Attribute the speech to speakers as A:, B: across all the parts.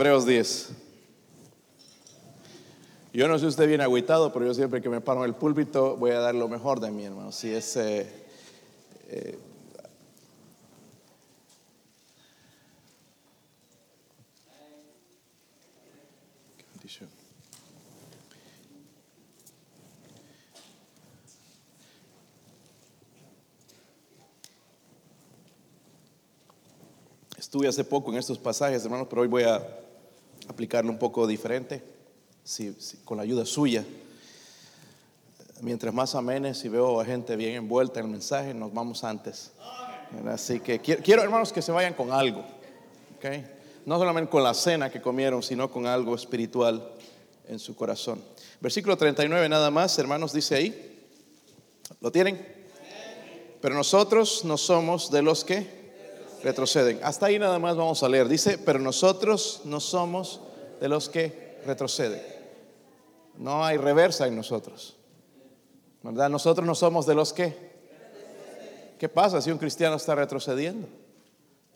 A: Hebreos 10. Yo no sé usted viene agüitado, pero yo siempre que me paro en el púlpito voy a dar lo mejor de mí, hermano. Si es. eh, eh. Estuve hace poco en estos pasajes, hermanos, pero hoy voy a aplicarlo un poco diferente, si- con la ayuda suya. Mientras más amenes y veo a gente bien envuelta en el mensaje, nos vamos antes. Así que quiero, hermanos, que se vayan con algo. ¿ok? No solamente con la cena que comieron, sino con algo espiritual en su corazón. Versículo 39 nada más, hermanos, dice ahí. ¿Lo tienen? Pero nosotros no somos de los que retroceden. Hasta ahí nada más vamos a leer. Dice, pero nosotros no somos de los que retroceden. No hay reversa en nosotros. ¿Verdad? Nosotros no somos de los que. ¿Qué pasa si un cristiano está retrocediendo?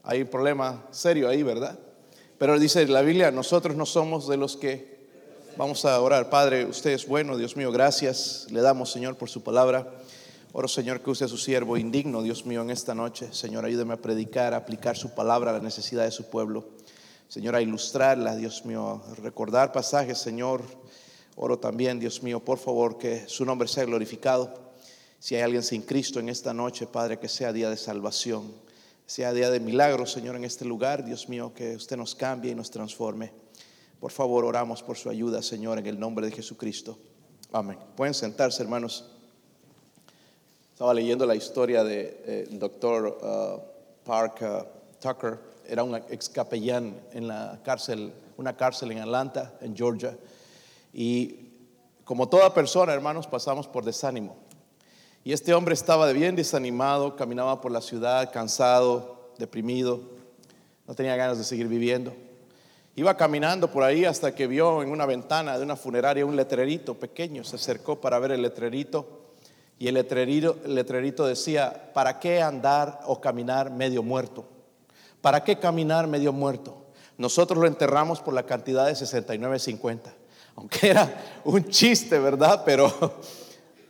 A: Hay un problema serio ahí, ¿verdad? Pero dice la Biblia, nosotros no somos de los que. Vamos a orar. Padre, usted es bueno, Dios mío, gracias. Le damos, Señor, por su palabra. Oro, Señor, que use a su siervo indigno, Dios mío, en esta noche. Señor, ayúdeme a predicar, a aplicar su palabra a la necesidad de su pueblo. Señor, a ilustrarla, Dios mío, a recordar pasajes, Señor. Oro también, Dios mío, por favor, que su nombre sea glorificado. Si hay alguien sin Cristo en esta noche, Padre, que sea día de salvación, sea día de milagros, Señor, en este lugar, Dios mío, que usted nos cambie y nos transforme. Por favor, oramos por su ayuda, Señor, en el nombre de Jesucristo. Amén. Pueden sentarse, hermanos. Estaba leyendo la historia del doctor Park uh, Tucker, era un ex capellán en la cárcel, una cárcel en Atlanta, en Georgia. Y como toda persona, hermanos, pasamos por desánimo. Y este hombre estaba bien desanimado, caminaba por la ciudad, cansado, deprimido, no tenía ganas de seguir viviendo. Iba caminando por ahí hasta que vio en una ventana de una funeraria un letrerito pequeño, se acercó para ver el letrerito y el letrerito, decía, ¿para qué andar o caminar medio muerto? ¿Para qué caminar medio muerto? Nosotros lo enterramos por la cantidad de 69.50, aunque era un chiste, ¿verdad? Pero,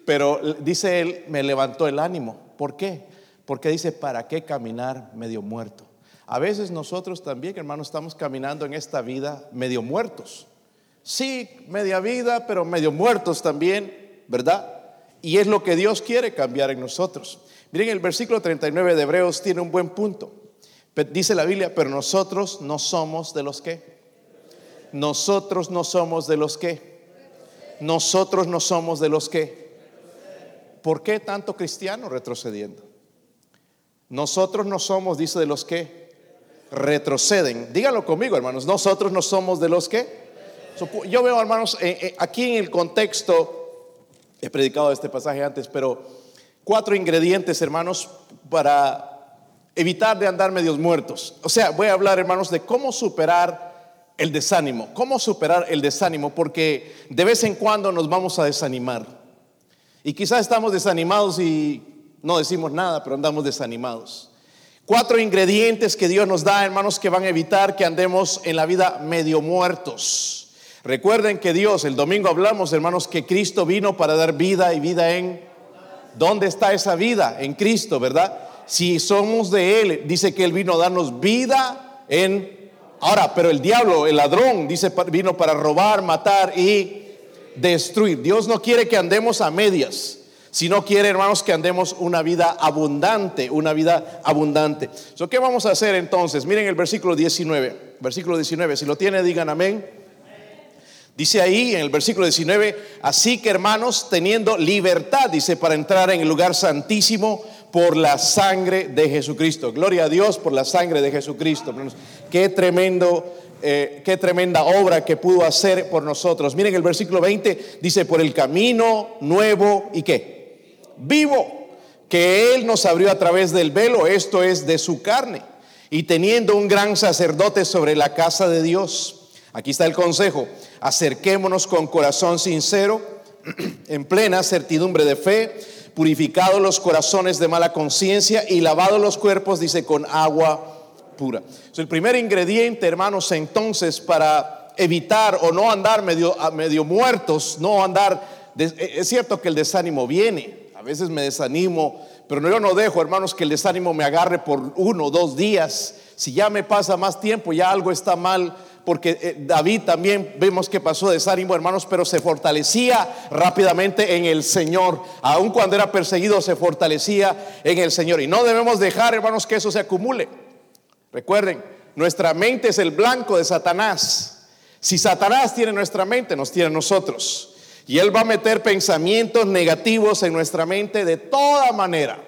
A: pero dice él, me levantó el ánimo. ¿Por qué? Porque dice, ¿para qué caminar medio muerto? A veces nosotros también, hermanos, estamos caminando en esta vida medio muertos. Sí, media vida, pero medio muertos también, ¿verdad? Y es lo que Dios quiere cambiar en nosotros. Miren, el versículo 39 de Hebreos tiene un buen punto. Dice la Biblia, pero nosotros no somos de los que. Nosotros no somos de los que. Nosotros no somos de los que. ¿Por qué tanto cristiano retrocediendo? Nosotros no somos, dice, de los que retroceden. Díganlo conmigo, hermanos. Nosotros no somos de los que. Yo veo, hermanos, eh, eh, aquí en el contexto, he predicado este pasaje antes, pero cuatro ingredientes, hermanos, para evitar de andar medios muertos. O sea, voy a hablar, hermanos, de cómo superar el desánimo. Cómo superar el desánimo, porque de vez en cuando nos vamos a desanimar. Y quizás estamos desanimados y no decimos nada, pero andamos desanimados. Cuatro ingredientes que Dios nos da, hermanos, que van a evitar que andemos en la vida medio muertos. Recuerden que Dios, el domingo hablamos, hermanos, que Cristo vino para dar vida y vida en... ¿Dónde está esa vida? En Cristo, ¿verdad? Si somos de Él, dice que Él vino a darnos vida en... Ahora, pero el diablo, el ladrón, dice, vino para robar, matar y destruir. Dios no quiere que andemos a medias, sino quiere, hermanos, que andemos una vida abundante, una vida abundante. So, ¿Qué vamos a hacer entonces? Miren el versículo 19, versículo 19, si lo tiene, digan amén. Dice ahí en el versículo 19, así que hermanos, teniendo libertad, dice, para entrar en el lugar santísimo por la sangre de Jesucristo. Gloria a Dios por la sangre de Jesucristo. Qué tremendo, eh, qué tremenda obra que pudo hacer por nosotros. Miren el versículo 20, dice, por el camino nuevo y qué? Vivo, que Él nos abrió a través del velo, esto es de su carne, y teniendo un gran sacerdote sobre la casa de Dios. Aquí está el consejo, acerquémonos con corazón sincero, en plena certidumbre de fe, purificados los corazones de mala conciencia y lavados los cuerpos, dice, con agua pura. el primer ingrediente, hermanos, entonces, para evitar o no andar medio, medio muertos, no andar... E, es cierto que el desánimo viene. A veces me desanimo, pero yo no dejo, hermanos, que el desánimo me agarre por uno o dos días. Si ya me pasa más tiempo, ya algo está mal porque eh, David también vemos que pasó desánimo, hermanos, pero se fortalecía rápidamente en el Señor. Aun cuando era perseguido, se fortalecía en el Señor. Y no debemos dejar, hermanos, que eso se acumule. Recuerden, nuestra mente es el blanco de Satanás. Si Satanás tiene nuestra mente, nos tiene nosotros. Y Él va a meter pensamientos negativos en nuestra mente de toda manera.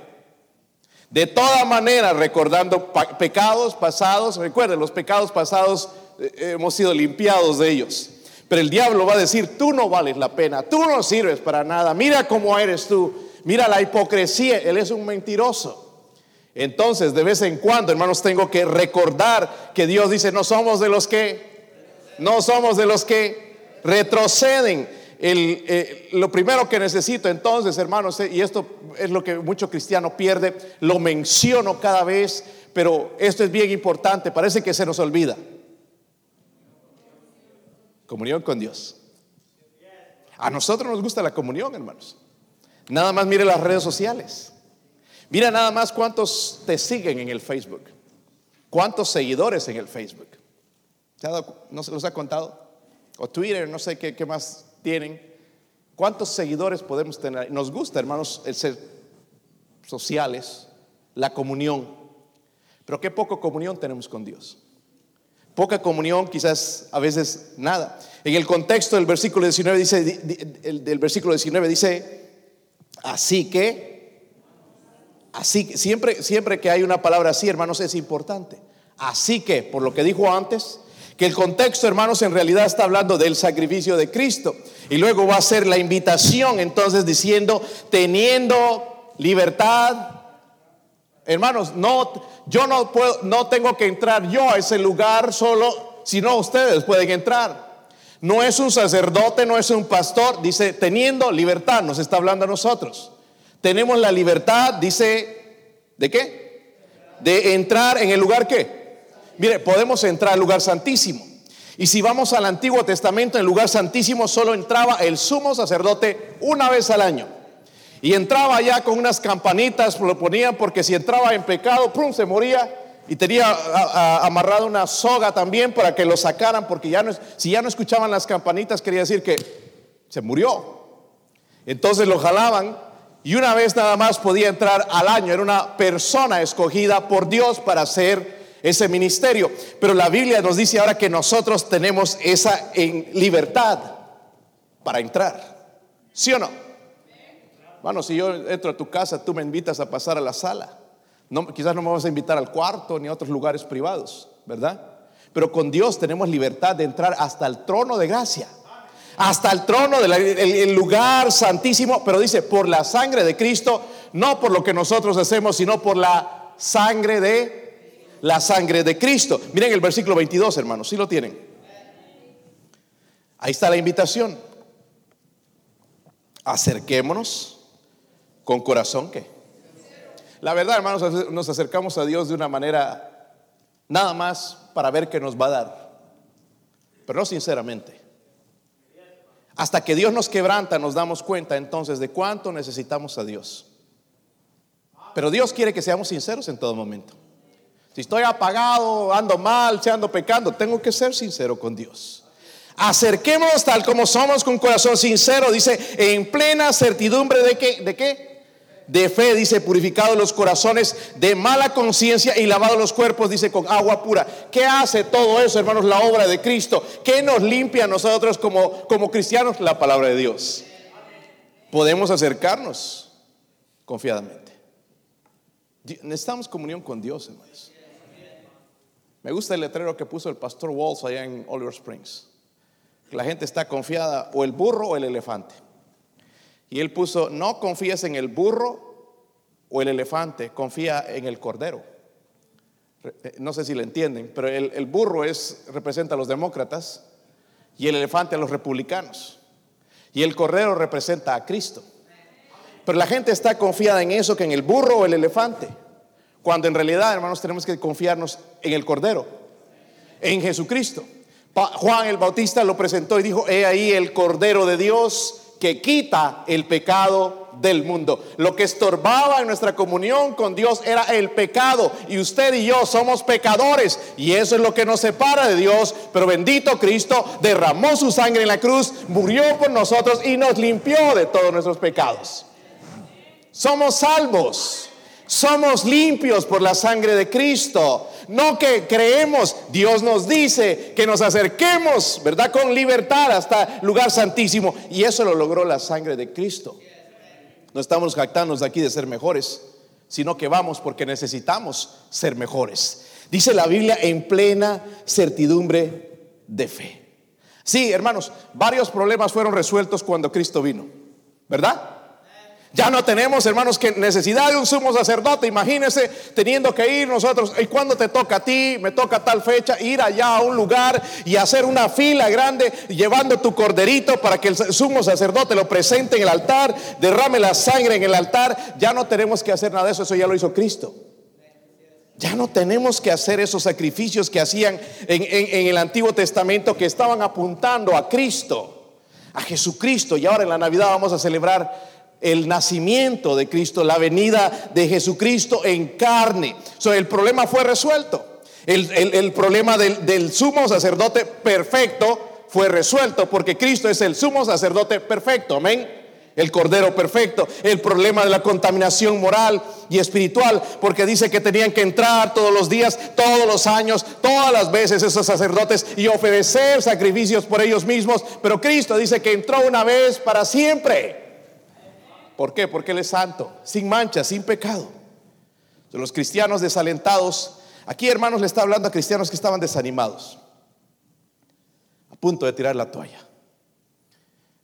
A: De toda manera, recordando pecados pasados. Recuerden, los pecados pasados hemos sido limpiados de ellos. Pero el diablo va a decir, tú no vales la pena, tú no sirves para nada, mira cómo eres tú, mira la hipocresía, él es un mentiroso. Entonces, de vez en cuando, hermanos, tengo que recordar que Dios dice, no somos de los que, no somos de los que retroceden. Eh, lo primero que necesito entonces, hermanos, y esto es lo que mucho cristiano pierde, lo menciono cada vez, pero esto es bien importante, parece que se nos olvida. Comunión con Dios. A nosotros nos gusta la comunión, hermanos. Nada más mire las redes sociales. Mira nada más cuántos te siguen en el Facebook. Cuántos seguidores en el Facebook. ¿No se los ha contado? O Twitter, no sé qué, qué más tienen. ¿Cuántos seguidores podemos tener? Nos gusta, hermanos, el ser sociales, la comunión. Pero qué poco comunión tenemos con Dios. Poca comunión, quizás a veces nada. En el contexto del versículo 19 dice, del versículo 19 dice, así que, así siempre, siempre que hay una palabra así, hermanos, es importante. Así que, por lo que dijo antes, que el contexto, hermanos, en realidad está hablando del sacrificio de Cristo. Y luego va a ser la invitación, entonces diciendo, teniendo libertad Hermanos, no, yo no puedo, no tengo que entrar yo a ese lugar solo, sino ustedes pueden entrar. No es un sacerdote, no es un pastor, dice, teniendo libertad, nos está hablando a nosotros. Tenemos la libertad, dice, ¿de qué? De entrar en el lugar qué. Mire, podemos entrar al lugar santísimo. Y si vamos al Antiguo Testamento, en el lugar santísimo solo entraba el sumo sacerdote una vez al año. Y entraba ya con unas campanitas, lo ponían porque si entraba en pecado, ¡pum! se moría. Y tenía amarrada una soga también para que lo sacaran, porque ya no, si ya no escuchaban las campanitas, quería decir que se murió. Entonces lo jalaban y una vez nada más podía entrar al año. Era una persona escogida por Dios para hacer ese ministerio. Pero la Biblia nos dice ahora que nosotros tenemos esa en libertad para entrar. ¿Sí o no? Bueno, si yo entro a tu casa, tú me invitas a pasar a la sala. Quizás no me vas a invitar al cuarto ni a otros lugares privados, ¿verdad? Pero con Dios tenemos libertad de entrar hasta el trono de gracia. Hasta el trono del lugar santísimo. Pero dice, por la sangre de Cristo, no por lo que nosotros hacemos, sino por la sangre de la sangre de Cristo. Miren el versículo 22, hermanos, si lo tienen. Ahí está la invitación. Acerquémonos ¿Con corazón qué? La verdad, hermanos, nos acercamos a Dios de una manera nada más para ver qué nos va a dar, pero no sinceramente. Hasta que Dios nos quebranta, nos damos cuenta entonces de cuánto necesitamos a Dios. Pero Dios quiere que seamos sinceros en todo momento. Si estoy apagado, ando mal, si ando pecando, tengo que ser sincero con Dios. Acerquémonos tal como somos con corazón sincero, dice, en plena certidumbre de que, ¿de qué? De fe, dice, purificado los corazones de mala conciencia y lavado los cuerpos, dice, con agua pura. ¿Qué hace todo eso, hermanos? La obra de Cristo. ¿Qué nos limpia a nosotros como, como cristianos? La palabra de Dios. Podemos acercarnos confiadamente. Necesitamos comunión con Dios, hermanos. Me gusta el letrero que puso el pastor Walls allá en Oliver Springs. La gente está confiada o el burro o el elefante. Y él puso, no confíes en el burro o el elefante, confía en el cordero. Eh, no sé si le entienden, pero el, burro es, representa a los demócratas y el elefante a los republicanos. Y el cordero representa a Cristo. Pero la gente está confiada en eso, que en el burro o el elefante. Cuando en realidad, hermanos, tenemos que confiarnos en el Cordero, en Jesucristo. Juan el Bautista lo presentó y dijo, he ahí el Cordero de Dios que quita el pecado del mundo. Lo que estorbaba en nuestra comunión con Dios era el pecado. Y usted y yo somos pecadores. Y eso es lo que nos separa de Dios. Pero bendito Cristo derramó su sangre en la cruz, murió por nosotros y nos limpió de todos nuestros pecados. Somos salvos. Somos limpios por la sangre de Cristo. No que creemos, Dios nos dice que nos acerquemos, ¿verdad? Con libertad hasta lugar santísimo. Y eso lo logró la sangre de Cristo. No estamos jactándonos aquí de ser mejores, sino que vamos porque necesitamos ser mejores. Dice la Biblia en plena certidumbre de fe. Sí, hermanos, varios problemas fueron resueltos cuando Cristo vino, ¿verdad? Ya no tenemos, hermanos, que necesidad de un sumo sacerdote. Imagínense teniendo que ir nosotros. ¿Y cuando te toca a ti? Me toca tal fecha. Ir allá a un lugar y hacer una fila grande llevando tu corderito para que el sumo sacerdote lo presente en el altar, derrame la sangre en el altar. Ya no tenemos que hacer nada de eso. Eso ya lo hizo Cristo. Ya no tenemos que hacer esos sacrificios que hacían en, en el Antiguo Testamento que estaban apuntando a Cristo, a Jesucristo. Y ahora en la Navidad vamos a celebrar el nacimiento de Cristo, la venida de Jesucristo en carne. el problema fue resuelto. El, problema del, del sumo sacerdote perfecto fue resuelto porque Cristo es el sumo sacerdote perfecto. Amén el Cordero perfecto, el problema de la contaminación moral y espiritual, porque dice que tenían que entrar todos los días, todos los años, todas las veces esos sacerdotes y ofrecer sacrificios por ellos mismos, pero Cristo dice que entró una vez para siempre. ¿Por qué? Porque Él es santo, sin mancha, sin pecado. De los cristianos desalentados, aquí hermanos le está hablando a cristianos que estaban desanimados, a punto de tirar la toalla.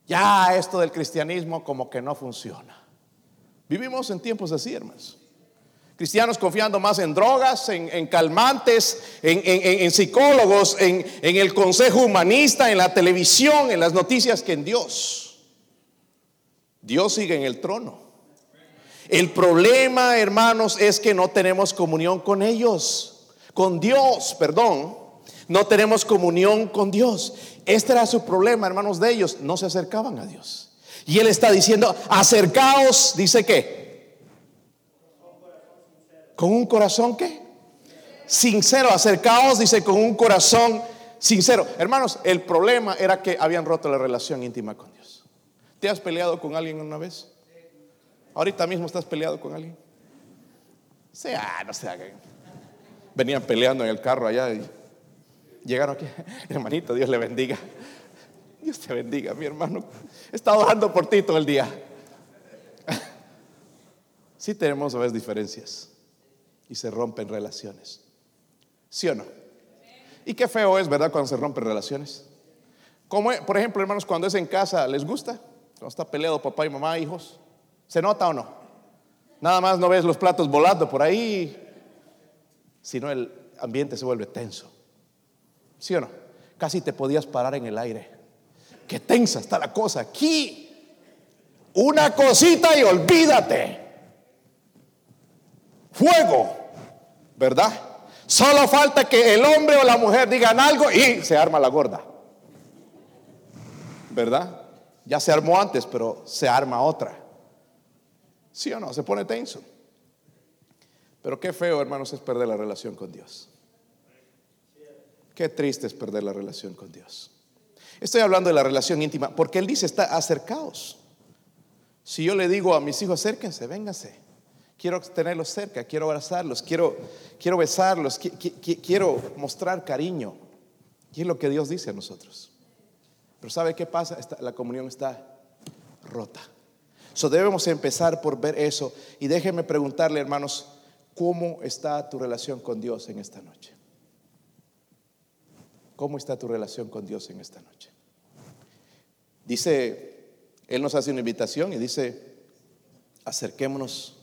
A: Ya esto del cristianismo como que no funciona. Vivimos en tiempos así, hermanos. Cristianos confiando más en drogas, en, calmantes, en, en psicólogos, en el consejo humanista, en la televisión, en las noticias que en Dios. Dios sigue en el trono. El problema, hermanos, es que no tenemos comunión con ellos, con Dios, perdón. No tenemos comunión con Dios. Este era su problema, hermanos de ellos. No se acercaban a Dios. Y Él está diciendo, acercaos, dice que. Con un corazón que sincero, acercaos, dice con un corazón sincero. Hermanos, el problema era que habían roto la relación íntima con Dios. ¿Te has peleado con alguien una vez? Ahorita mismo estás peleado con alguien. Sea, no sea venían peleando en el carro allá y llegaron aquí. Hermanito, Dios le bendiga. Dios te bendiga, mi hermano. He estado orando por ti todo el día. Sí tenemos a veces diferencias y se rompen relaciones. ¿Sí o no? Y qué feo es, ¿verdad? Cuando se rompen relaciones. Como, por ejemplo, hermanos, cuando es en casa, ¿les gusta? Cuando está peleado papá y mamá, hijos, ¿se nota o no? Nada más no ves los platos volando por ahí, sino el ambiente se vuelve tenso. ¿Sí o no? Casi te podías parar en el aire. Qué tensa está la cosa aquí. Una cosita y olvídate. Fuego, ¿verdad? Solo falta que el hombre o la mujer digan algo y se arma la gorda. ¿Verdad? Ya se armó antes, pero se arma otra. ¿Sí o no? Se pone tenso. Pero qué feo, hermanos, es perder la relación con Dios. Qué triste es perder la relación con Dios. Estoy hablando de la relación íntima, porque Él dice, está acercaos. Si yo le digo a mis hijos, acérquense, vénganse. Quiero tenerlos cerca, quiero abrazarlos, quiero, quiero besarlos, quiero mostrar cariño. Y es lo que Dios dice a nosotros. Pero ¿sabe qué pasa? la comunión está rota. So debemos empezar por ver eso. Y déjenme preguntarle, hermanos, ¿cómo está tu relación con Dios en esta noche? ¿Cómo está tu relación con Dios en esta noche? Dice, Él nos hace una invitación y dice, acerquémonos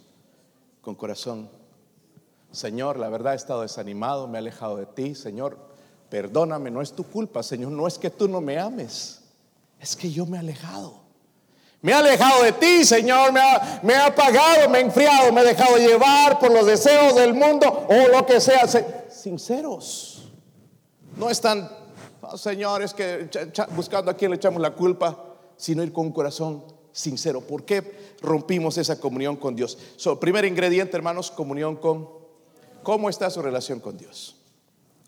A: con corazón. Señor, la verdad he estado desanimado, me he alejado de ti. Señor, Perdóname, no es tu culpa, Señor, no es que tú no me ames, es que yo me he alejado. Me ha alejado de ti, Señor, me ha, me ha apagado, me ha enfriado, me he dejado llevar por los deseos del mundo o lo que sea. Sinceros. No están, oh, señores, que buscando a quién le echamos la culpa, sino ir con un corazón sincero. ¿Por qué rompimos esa comunión con Dios? So, primer ingrediente, hermanos, comunión con... ¿Cómo está su relación con Dios?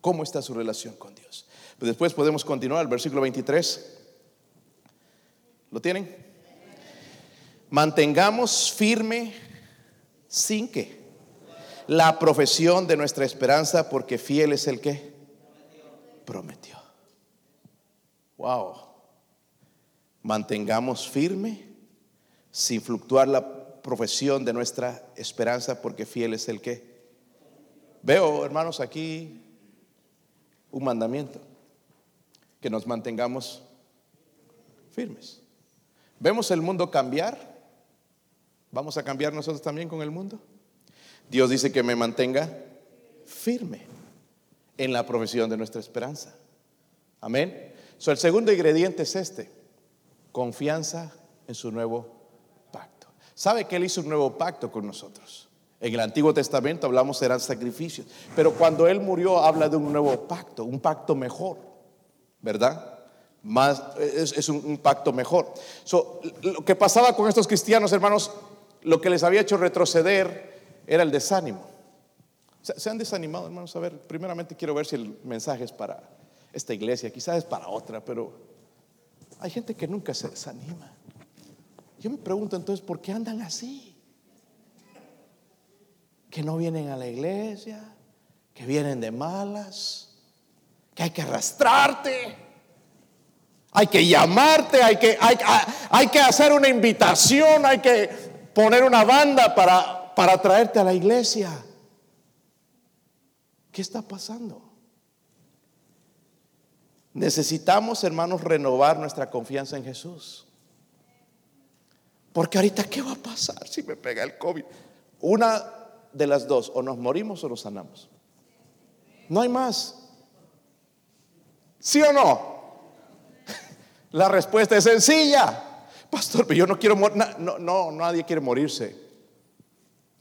A: ¿Cómo está su relación con Dios? Pues después podemos continuar, versículo 23. ¿Lo tienen? Mantengamos firme sin que la profesión de nuestra esperanza, porque fiel es el que prometió. Wow. Mantengamos firme sin fluctuar la profesión de nuestra esperanza, porque fiel es el que. Veo, hermanos, aquí un mandamiento, que nos mantengamos firmes. Vemos el mundo cambiar ¿Vamos a cambiar nosotros también con el mundo? Dios dice que me mantenga firme en la profesión de nuestra esperanza. Amén. So, el segundo ingrediente es este, confianza en su nuevo pacto. ¿Sabe que Él hizo un nuevo pacto con nosotros? En el Antiguo Testamento hablamos eran sacrificios, pero cuando Él murió habla de un nuevo pacto, un pacto mejor, ¿verdad? Más, es, un, pacto mejor. So, lo que pasaba con estos cristianos, hermanos, lo que les había hecho retroceder era el desánimo. ¿Se han desanimado, hermanos? A ver, primeramente quiero ver si el mensaje es para esta iglesia, quizás es para otra, pero hay gente que nunca se desanima. Yo me pregunto entonces, ¿por qué andan así? Que no vienen a la iglesia, que vienen de malas, que hay que arrastrarte, hay que llamarte, hay que, hay, que hacer una invitación, hay que poner una banda para, para traerte a la iglesia. ¿Qué está pasando? Necesitamos, hermanos, renovar nuestra confianza en Jesús. Porque ahorita, ¿qué va a pasar si me pega el COVID? Una de las dos, o nos morimos o nos sanamos. No hay más. ¿Sí o no? La respuesta es sencilla. Pastor, pero yo no quiero morir. No, no, nadie quiere morirse.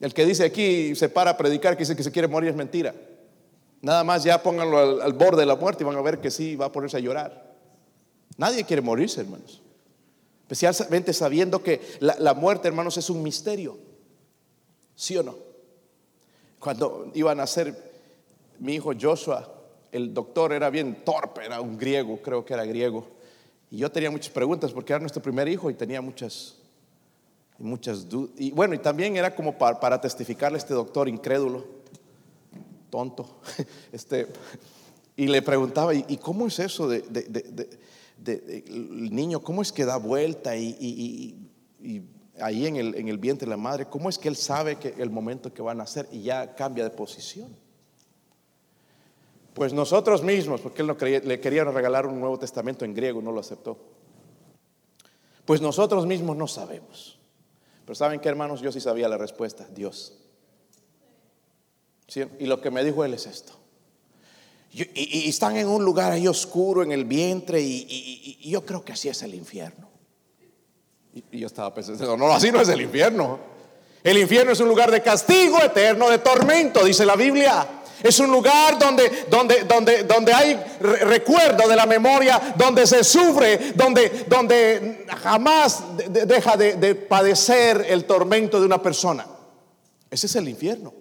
A: El que dice aquí, se para a predicar, que dice que se quiere morir es mentira. Nada más ya pónganlo al, borde de la muerte y van a ver que sí, va a ponerse a llorar. Nadie quiere morirse, hermanos. Especialmente sabiendo que la, la muerte, hermanos, es un misterio. ¿Sí o no? Cuando iban a nacer mi hijo Joshua, el doctor era bien torpe, era un griego, creo que era griego. Y yo tenía muchas preguntas porque era nuestro primer hijo y tenía muchas, muchas dudas. Y bueno, y también era como para, testificarle a este doctor incrédulo, tonto, este, y le preguntaba, ¿y, cómo es eso de, el niño, cómo es que da vuelta y, ahí en el, en el vientre de la madre, cómo es que él sabe que el momento que va a nacer y ya cambia de posición? Pues nosotros mismos, porque él no le querían regalar un Nuevo Testamento en griego, no lo aceptó. Pues nosotros mismos no sabemos. Pero ¿saben qué, hermanos? Yo sí sabía la respuesta, Dios. Y lo que me dijo él es esto. Y, están en un lugar ahí oscuro, en el vientre, y, yo creo que así es el infierno. Y, yo estaba pensando, no, así no es el infierno. El infierno es un lugar de castigo eterno, de tormento, dice la Biblia. Es un lugar donde, donde, donde, donde hay recuerdo de la memoria, donde se sufre, donde, donde jamás deja de, padecer el tormento de una persona. Ese es el infierno.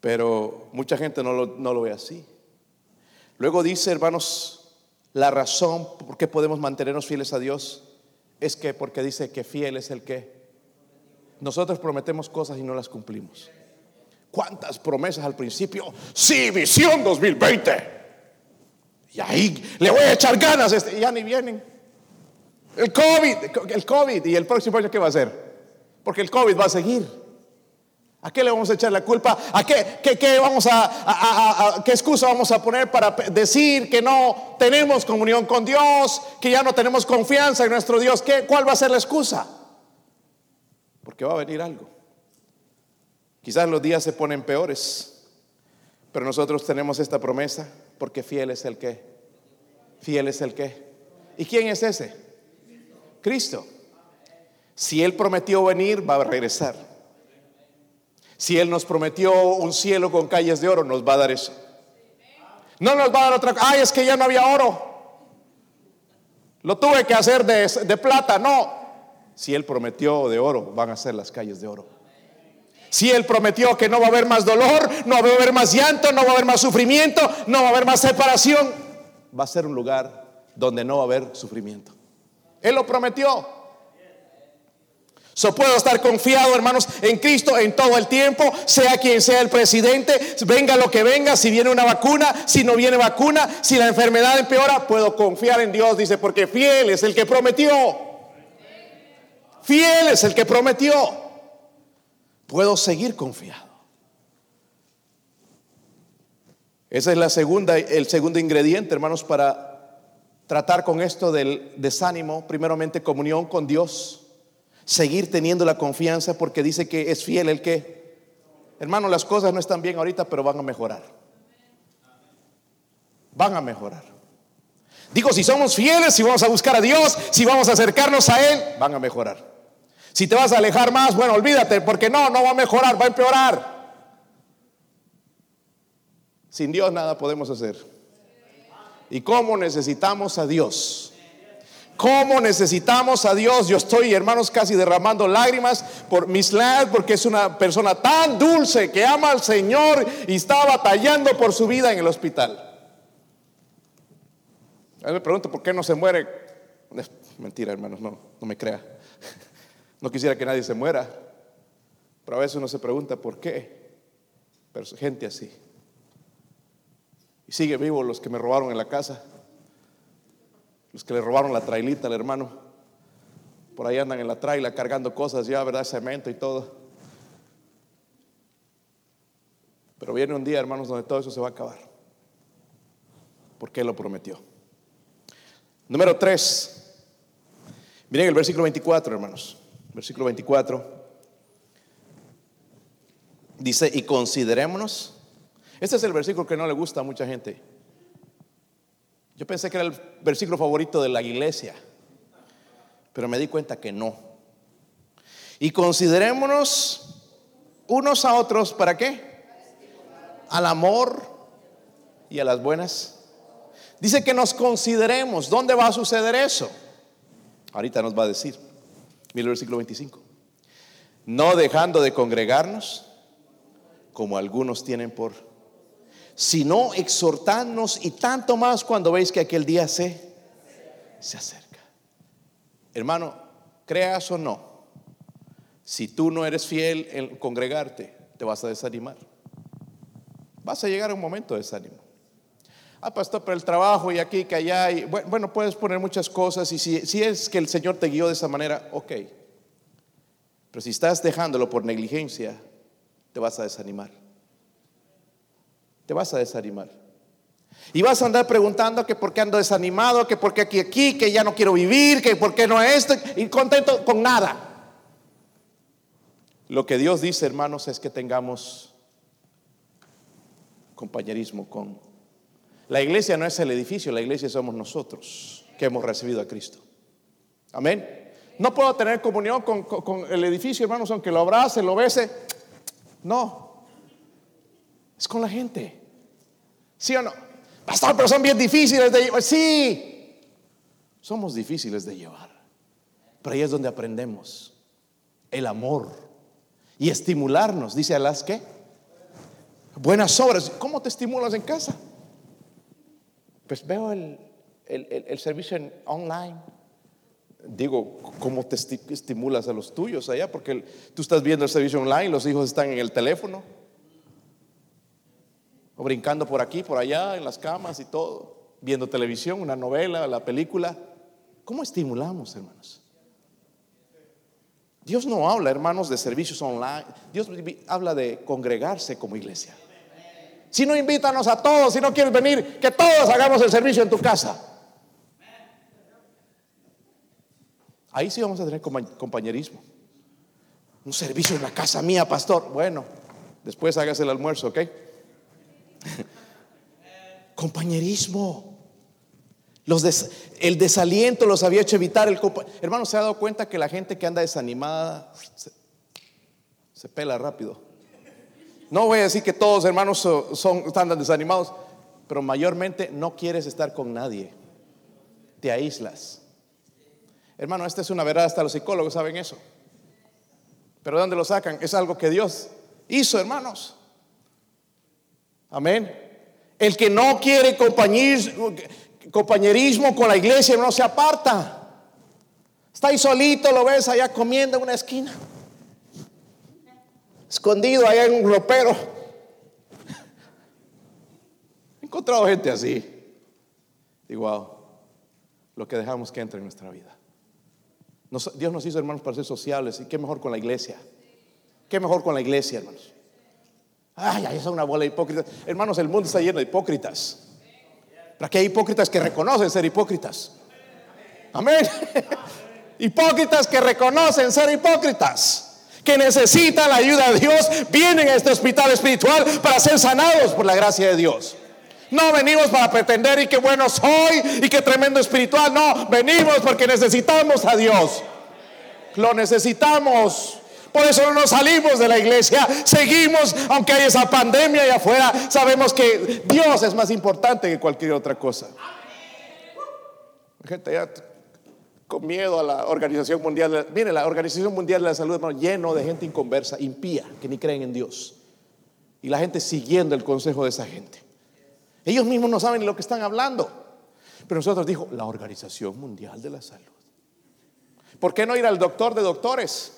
A: Pero mucha gente no lo, no lo ve así. Luego dice, hermanos, la razón por qué podemos mantenernos fieles a Dios es que porque dice que fiel es el que nosotros prometemos cosas y no las cumplimos. ¿Cuántas promesas al principio? Sí, visión 2020. Y ahí le voy a echar ganas, este, ya ni vienen. El COVID, el COVID, y el próximo año, ¿qué va a hacer? Porque el COVID va a seguir. ¿A qué le vamos a echar la culpa? ¿A qué, qué, vamos a, qué excusa vamos a poner para decir que no tenemos comunión con Dios, que ya no tenemos confianza en nuestro Dios? ¿Qué, ¿Cuál va a ser la excusa? Porque va a venir algo. Quizás los días se ponen peores, pero nosotros tenemos esta promesa porque fiel es el que. Fiel es el que. ¿Y quién es ese? Cristo. Si Él prometió venir, va a regresar. Si Él nos prometió un cielo con calles de oro, nos va a dar eso. No nos va a dar otra cosa. Ay, es que ya no había oro. Lo tuve que hacer de, de plata. No. Si Él prometió de oro, van a ser las calles de oro. Si Él prometió que no va a haber más dolor, no va a haber más llanto, no va a haber más sufrimiento, no va a haber más separación, va a ser un lugar donde no va a haber sufrimiento. Él lo prometió. So puedo estar confiado, hermanos, en Cristo en todo el tiempo, sea quien sea el presidente, venga lo que venga, si viene una vacuna, si no viene vacuna, si la enfermedad empeora, puedo confiar en Dios, dice, porque fiel es el que prometió. Fiel es el que prometió. Puedo seguir confiado. Ese es la segunda, el segundo ingrediente, hermanos, para tratar con esto del desánimo. Primeramente, comunión con Dios seguir teniendo la confianza porque dice que es fiel el que, hermano, las cosas no están bien ahorita, pero van a mejorar. Van a mejorar. Digo, si somos fieles, si vamos a buscar a Dios, si vamos a acercarnos a Él, van a mejorar. Si te vas a alejar más, bueno, olvídate, porque no, no va a mejorar, va a empeorar. Sin Dios nada podemos hacer. ¿Y cómo necesitamos a Dios? ¿Cómo necesitamos a Dios? Yo estoy, hermanos, casi derramando lágrimas por Miss Ladd, porque es una persona tan dulce que ama al Señor y está batallando por su vida en el hospital. A me pregunto por qué no se muere. Mentira, hermanos, no, no me crea. No quisiera que nadie se muera. Pero a veces uno se pregunta por qué. Pero gente así. Y sigue vivo los que me robaron en la casa. Los que le robaron la trailita al hermano. Por ahí andan en la traila cargando cosas ya, ¿verdad? Cemento y todo. Pero viene un día, hermanos, donde todo eso se va a acabar. Porque Él lo prometió. Número 3. Miren el versículo 24, hermanos. Versículo 24. Dice, y considerémonos. Este es el versículo que no le gusta a mucha gente. Yo pensé que era el versículo favorito de la iglesia, pero me di cuenta que no. Y considerémonos unos a otros, ¿para qué? Al amor y a las buenas. Dice que nos consideremos. ¿Dónde va a suceder eso? Ahorita nos va a decir. Mira el versículo 25. No dejando de congregarnos, como algunos tienen por sino exhortadnos y tanto más cuando veis que aquel día se, se acerca. Hermano, creas o no, si tú no eres fiel en congregarte, te vas a desanimar. Vas a llegar a un momento de desánimo. Ah, pastor, pero el trabajo y aquí, que allá, y, bueno, puedes poner muchas cosas y si, si es que el Señor te guió de esa manera, ok. Pero si estás dejándolo por negligencia, te vas a desanimar te vas a desanimar. Y vas a andar preguntando que por qué ando desanimado, que por qué aquí, aquí, que ya no quiero vivir, que por qué no esto, y contento con nada. Lo que Dios dice, hermanos, es que tengamos compañerismo con... La iglesia no es el edificio, la iglesia somos nosotros que hemos recibido a Cristo. Amén. No puedo tener comunión con, con el edificio, hermanos, aunque lo abrace, lo bese. No, es con la gente. ¿Sí o no? Pastor, pero son bien difíciles de llevar. Sí, somos difíciles de llevar. Pero ahí es donde aprendemos el amor y estimularnos. Dice a las que buenas obras. ¿Cómo te estimulas en casa? Pues veo el, el, servicio en online. Digo, ¿cómo te estimulas a los tuyos allá? Porque tú estás viendo el servicio online, los hijos están en el teléfono o brincando por aquí, por allá, en las camas y todo, viendo televisión, una novela, la película. ¿Cómo estimulamos, hermanos? Dios no habla, hermanos, de servicios online. Dios habla de congregarse como iglesia. Si no, invítanos a todos. Si no quieres venir, que todos hagamos el servicio en tu casa. Ahí sí vamos a tener compañerismo. Un servicio en la casa mía, pastor. Bueno, después hagas el almuerzo, ¿ok? Compañerismo. El desaliento los había hecho evitar el Hermano, ¿se ha dado cuenta que la gente que anda desanimada se, se pela rápido? No voy a decir que todos hermanos son, están desanimados, pero mayormente no quieres estar con nadie. Te aíslas. Hermano, esta es una verdad, hasta los psicólogos saben eso. Pero ¿de dónde lo sacan? Es algo que Dios hizo, hermanos. Amén. El que no quiere compañerismo con la iglesia no se aparta. Está ahí solito, lo ves allá comiendo en una esquina escondido allá en un ropero. He encontrado gente así. Igual, lo que dejamos que entre en nuestra vida. Dios nos hizo hermanos para ser sociales y qué mejor con la iglesia. Qué mejor con la iglesia, hermanos. Ay, ahí es una bola de hipócritas. Hermanos, el mundo está lleno de hipócritas. Pero aquí hay hipócritas que reconocen ser hipócritas. Amén. hipócritas que reconocen ser hipócritas que necesitan la ayuda de Dios vienen a este hospital espiritual para ser sanados por la gracia de Dios. No venimos para pretender y qué bueno soy y qué tremendo espiritual. No, venimos porque necesitamos a Dios. Lo necesitamos. Por eso no nos salimos de la iglesia. Seguimos, aunque hay esa pandemia allá afuera. Sabemos que Dios es más importante que cualquier otra cosa. Gente, ya con miedo a la Organización Mundial. Mire, la Organización Mundial de la Salud, hermano, lleno de gente inconversa, impía, que ni creen en Dios. Y la gente siguiendo el consejo de esa gente. Ellos mismos no saben lo que están hablando. Pero nosotros dijo, la Organización Mundial de la Salud. ¿Por qué no ir al doctor de doctores?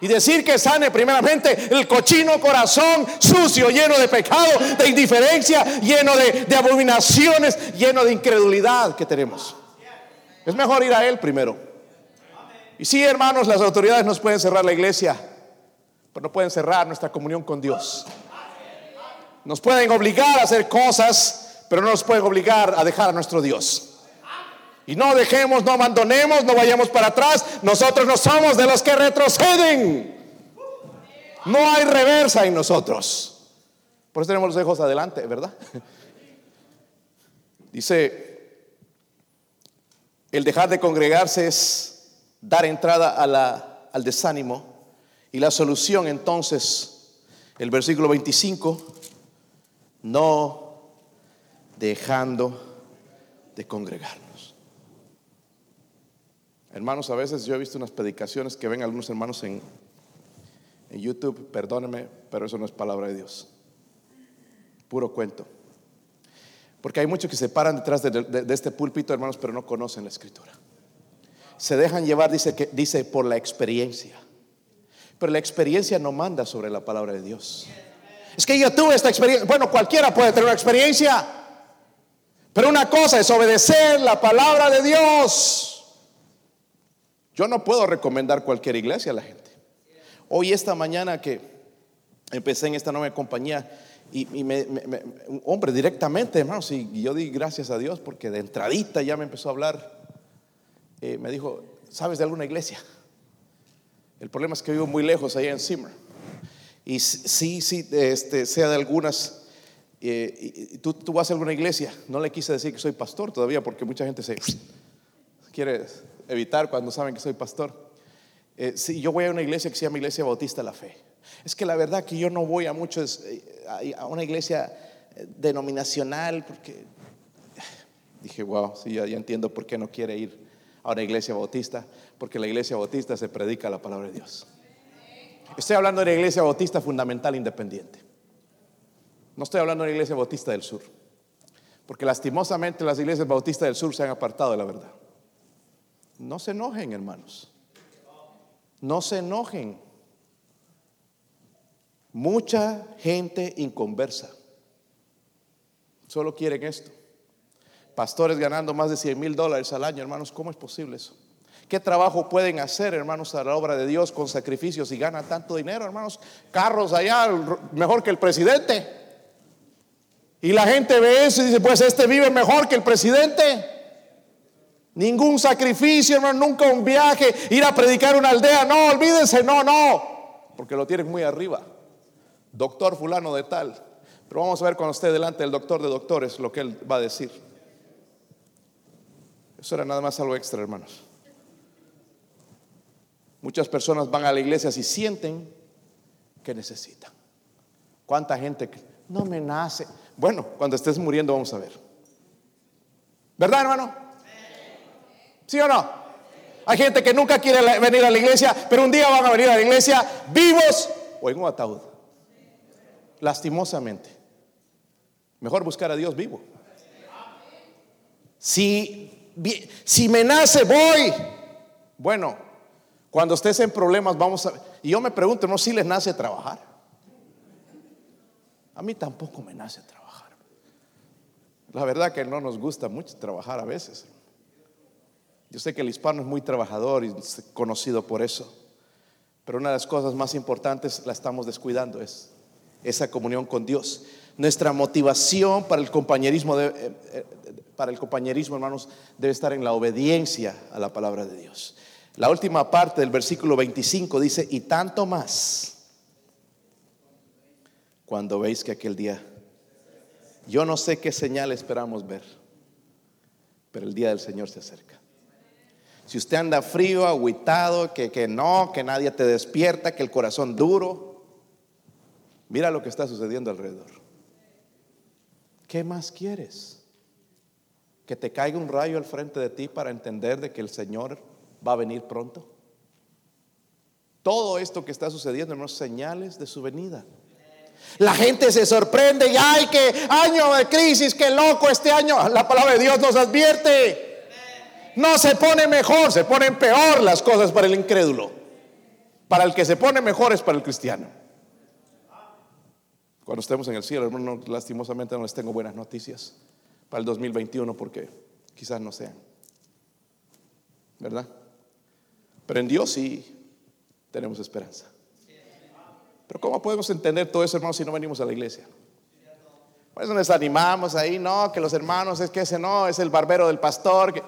A: Y decir que sane primeramente el cochino corazón sucio, lleno de pecado, de indiferencia, lleno de, de abominaciones, lleno de incredulidad que tenemos. Es mejor ir a Él primero. Y sí, hermanos, las autoridades nos pueden cerrar la iglesia, pero no pueden cerrar nuestra comunión con Dios. Nos pueden obligar a hacer cosas, pero no nos pueden obligar a dejar a nuestro Dios. Y no dejemos, no abandonemos, no vayamos para atrás. Nosotros no somos de los que retroceden. No hay reversa en nosotros. Por eso tenemos los ojos adelante, ¿verdad? Dice el dejar de congregarse es dar entrada al desánimo. Y la solución entonces, el versículo 25, no dejando de congregarnos. Hermanos, a veces yo he visto unas predicaciones que ven algunos hermanos en, en YouTube, perdónenme, pero eso no es palabra de Dios. Puro cuento. Porque hay muchos que se paran detrás de, este púlpito, hermanos, pero no conocen la escritura. Se dejan llevar, dice, que, dice, por la experiencia. Pero la experiencia no manda sobre la palabra de Dios. Es que yo tuve esta experiencia. Bueno, cualquiera puede tener una experiencia. Pero una cosa es obedecer la palabra de Dios. Yo no puedo recomendar cualquier iglesia a la gente. Hoy, esta mañana que empecé en esta nueva compañía, y, me, un hombre directamente, hermanos, y yo di gracias a Dios porque de entradita ya me empezó a hablar. Eh, me dijo, ¿sabes de alguna iglesia? El problema es que vivo muy lejos, allá en Zimmer. Y sí, sí, este, sea de algunas. Eh, y, ¿tú, tú vas a alguna iglesia. No le quise decir que soy pastor todavía porque mucha gente se quiere evitar cuando saben que soy pastor. Eh, sí, yo voy a una iglesia que se llama Iglesia Bautista La Fe. Es que la verdad que yo no voy a muchos, eh, a una iglesia eh, denominacional, porque dije, wow, sí, ya, entiendo por qué no quiere ir a una iglesia bautista, porque la iglesia bautista se predica la palabra de Dios. Estoy hablando de la iglesia bautista fundamental independiente. No estoy hablando de la iglesia bautista del sur, porque lastimosamente las iglesias bautistas del sur se han apartado de la verdad. No se enojen, hermanos. No se enojen. Mucha gente inconversa. Solo quieren esto. Pastores ganando más de 100 mil dólares al año, hermanos, ¿cómo es posible eso? ¿Qué trabajo pueden hacer, hermanos, a la obra de Dios con sacrificios y ganan tanto dinero, hermanos? Carros allá, mejor que el presidente. Y la gente ve eso y dice, pues este vive mejor que el presidente. Ningún sacrificio, hermano, nunca un viaje, ir a predicar una aldea. No, olvídense, no, no, porque lo tienen muy arriba doctor fulano de tal. Pero vamos a ver cuando esté delante del doctor de doctores lo que él va a decir. Eso era nada más algo extra, hermanos. Muchas personas van a la iglesia si sienten que necesitan. ¿Cuánta gente no me nace? Bueno, cuando estés muriendo vamos a ver. ¿Verdad, hermano? ¿Sí o no? Hay gente que nunca quiere venir a la iglesia, pero un día van a venir a la iglesia vivos o en un ataúd. Lastimosamente. Mejor buscar a Dios vivo. Si, si me nace, voy. Bueno, cuando estés en problemas, vamos a... Y yo me pregunto, ¿no si les nace trabajar? A mí tampoco me nace trabajar. La verdad que no nos gusta mucho trabajar a veces. Yo sé que el hispano es muy trabajador y es conocido por eso. Pero una de las cosas más importantes la estamos descuidando es esa comunión con Dios. Nuestra motivación para el compañerismo, eh, eh, para el compañerismo, hermanos, debe estar en la obediencia a la palabra de Dios. La última parte del versículo 25 dice, y tanto más cuando veis que aquel día, yo no sé qué señal esperamos ver, pero el día del Señor se acerca. Si usted anda frío, aguitado, que, que no, que nadie te despierta, que el corazón duro, mira lo que está sucediendo alrededor. ¿Qué más quieres? ¿Que te caiga un rayo al frente de ti para entender de que el Señor va a venir pronto? Todo esto que está sucediendo, son señales de su venida. La gente se sorprende y ay, qué año de crisis, qué loco este año. La palabra de Dios nos advierte. No se pone mejor, se ponen peor las cosas para el incrédulo. Para el que se pone mejor es para el cristiano. Cuando estemos en el cielo, hermano, lastimosamente no les tengo buenas noticias para el 2021 porque quizás no sean. ¿Verdad? Pero en Dios sí tenemos esperanza. Pero ¿cómo podemos entender todo eso, hermano, si no venimos a la iglesia? Por eso nos animamos ahí, no, que los hermanos, es que ese no, es el barbero del pastor.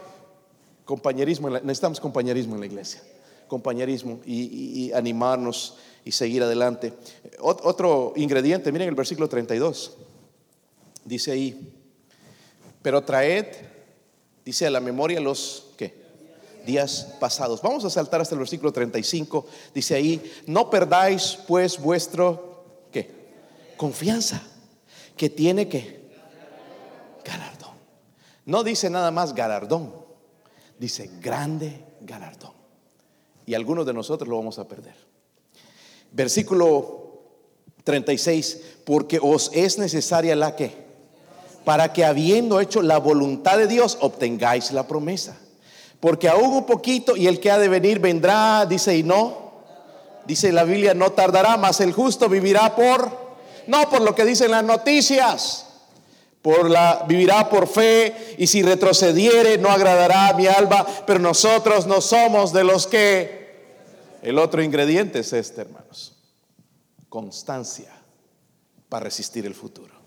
A: Compañerismo, necesitamos compañerismo en la iglesia. Compañerismo y animarnos y seguir adelante. Otro ingrediente, miren el versículo 32. Dice ahí, pero traed, dice a la memoria los ¿qué? días pasados. Vamos a saltar hasta el versículo 35. Dice ahí, no perdáis pues vuestro ¿qué? confianza, que tiene que galardón. No dice nada más galardón, dice grande galardón. Y algunos de nosotros lo vamos a perder. Versículo 36, porque os es necesaria la que, para que habiendo hecho la voluntad de Dios, obtengáis la promesa. Porque aún un poquito y el que ha de venir vendrá, dice, y no, dice la Biblia, no tardará, mas el justo vivirá por, no por lo que dicen las noticias, vivirá por fe y si retrocediere no agradará a mi alma, pero nosotros no somos de los que el otro ingrediente es este, hermanos. Constancia para resistir el futuro.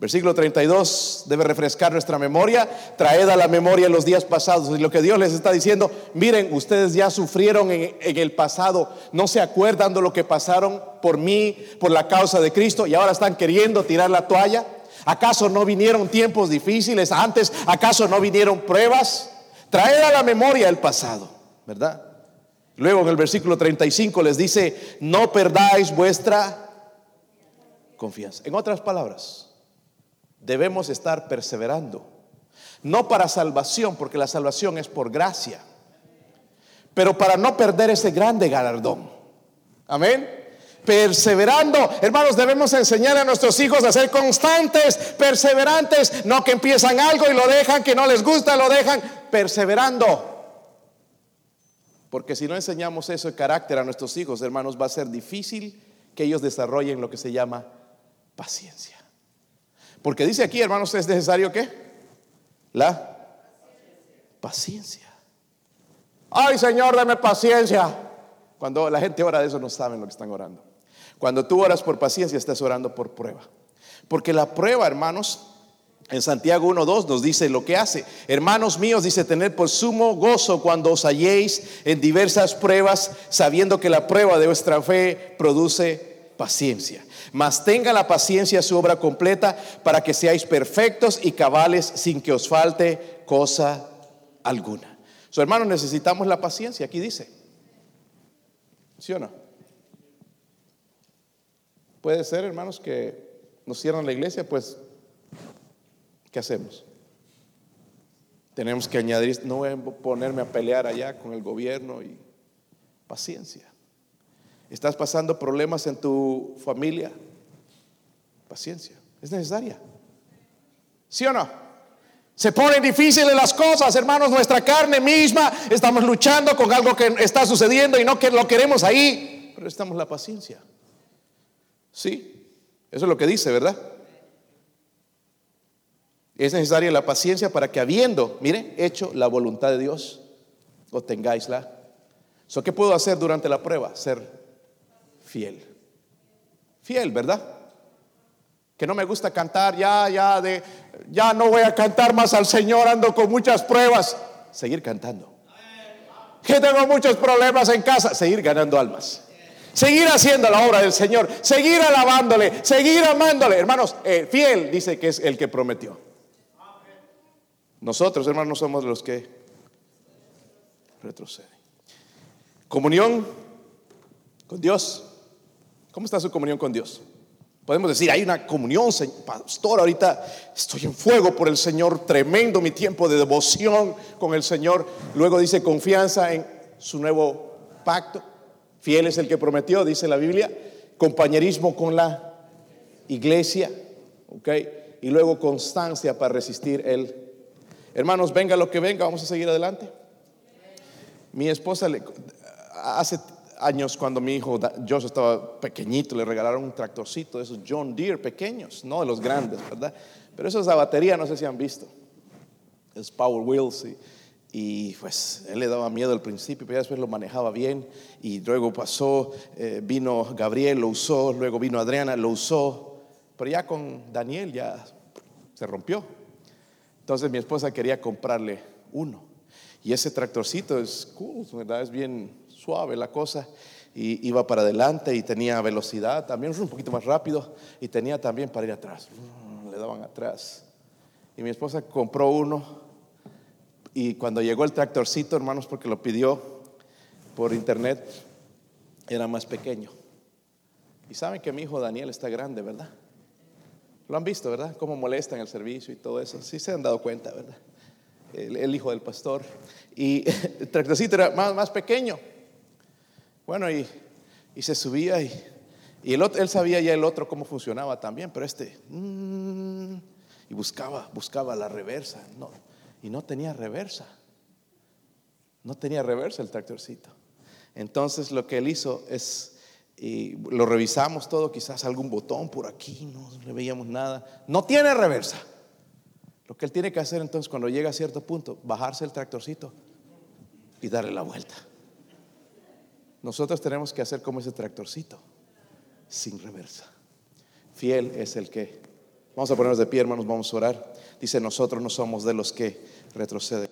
A: Versículo 32 debe refrescar nuestra memoria, traed a la memoria los días pasados. Y lo que Dios les está diciendo, miren, ustedes ya sufrieron en, el pasado, no se acuerdan de lo que pasaron por mí, por la causa de Cristo, y ahora están queriendo tirar la toalla. ¿Acaso no vinieron tiempos difíciles antes? ¿Acaso no vinieron pruebas? Traed a la memoria el pasado, ¿verdad? Luego en el versículo 35 les dice, no perdáis vuestra confianza. En otras palabras, debemos estar perseverando. No para salvación, porque la salvación es por gracia, pero para no perder ese grande galardón. Amén. Perseverando, hermanos, debemos enseñar a nuestros hijos a ser constantes, perseverantes, no que empiezan algo y lo dejan, que no les gusta, lo dejan, perseverando. Porque si no enseñamos eso de carácter a nuestros hijos, hermanos, va a ser difícil que ellos desarrollen lo que se llama paciencia. Porque dice aquí, hermanos, es necesario que la paciencia. Ay, Señor, dame paciencia. Cuando la gente ora de eso no saben lo que están orando. Cuando tú oras por paciencia, estás orando por prueba. Porque la prueba, hermanos, en Santiago 1.2 nos dice lo que hace. Hermanos míos, dice, tener por sumo gozo cuando os halléis en diversas pruebas, sabiendo que la prueba de vuestra fe produce paciencia. Mas tenga la paciencia su obra completa para que seáis perfectos y cabales sin que os falte cosa alguna. Su hermano, necesitamos la paciencia, aquí dice. ¿Sí o no? Puede ser, hermanos, que nos cierran la iglesia, pues, ¿qué hacemos? Tenemos que añadir, no voy a ponerme a pelear allá con el gobierno y paciencia. ¿Estás pasando problemas en tu familia? Paciencia, es necesaria. ¿Sí o no? Se ponen difíciles las cosas, hermanos, nuestra carne misma, estamos luchando con algo que está sucediendo y no que lo queremos ahí, pero estamos la paciencia. Sí, eso es lo que dice, ¿verdad? Es necesaria la paciencia para que habiendo, mire, hecho la voluntad de Dios, obtengáisla. So, ¿Qué puedo hacer durante la prueba? Ser fiel. Fiel, ¿verdad? Que no me gusta cantar, ya, ya, de, ya no voy a cantar más al Señor, ando con muchas pruebas. Seguir cantando. Que tengo muchos problemas en casa, seguir ganando almas. Seguir haciendo la obra del Señor, seguir alabándole, seguir amándole. Hermanos, fiel dice que es el que prometió. Nosotros, hermanos, no somos los que retroceden. Comunión con Dios. ¿Cómo está su comunión con Dios? Podemos decir, hay una comunión, pastor, ahorita estoy en fuego por el Señor, tremendo mi tiempo de devoción con el Señor. Luego dice confianza en su nuevo pacto. Fiel es el que prometió, dice la Biblia. Compañerismo con la iglesia, ¿ok? Y luego constancia para resistir el Hermanos, venga lo que venga, vamos a seguir adelante. Mi esposa, hace años cuando mi hijo Joseph estaba pequeñito, le regalaron un tractorcito de esos John Deere pequeños, no de los grandes, ¿verdad? Pero eso es la batería, no sé si han visto. Es Power Wheels y, pues él le daba miedo al principio, pero después lo manejaba bien y luego pasó, eh, vino Gabriel, lo usó, luego vino Adriana, lo usó, pero ya con Daniel ya se rompió. Entonces mi esposa quería comprarle uno. Y ese tractorcito es cool, ¿verdad? Es bien suave la cosa. Y iba para adelante y tenía velocidad, también un poquito más rápido. Y tenía también para ir atrás. Mm, le daban atrás. Y mi esposa compró uno. Y cuando llegó el tractorcito, hermanos, porque lo pidió por internet, era más pequeño. Y saben que mi hijo Daniel está grande, ¿verdad? Lo han visto, ¿verdad? Cómo molestan el servicio y todo eso. Sí se han dado cuenta, ¿verdad? El, hijo del pastor. Y el tractorcito era más, más pequeño. Bueno, y, se subía y, y el él sabía ya el otro cómo funcionaba también, pero este, mm, y buscaba, buscaba la reversa. No, no tenía reversa. No tenía reversa el tractorcito. Entonces lo que él hizo es y lo revisamos todo, quizás algún botón por aquí, no le veíamos nada. No tiene reversa. Lo que él tiene que hacer entonces cuando llega a cierto punto, bajarse el tractorcito y darle la vuelta. Nosotros tenemos que hacer como ese tractorcito, sin reversa. Fiel es el que. Vamos a ponernos de pie, hermanos, vamos a orar. Dice, nosotros no somos de los que retroceden.